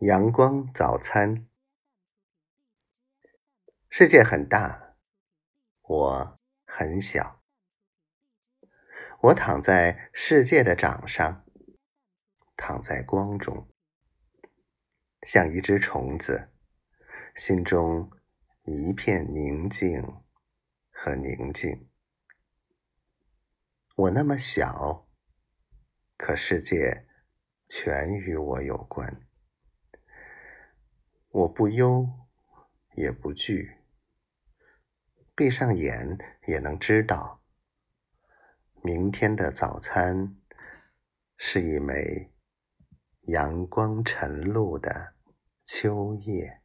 阳光早餐。世界很大，我很小。我躺在世界的掌上，躺在光中，像一只虫子，心中一片宁静和宁静。我那么小，可世界全与我有关。我不忧，也不惧，闭上眼也能知道，明天的早餐是一枚阳光晨露的秋叶。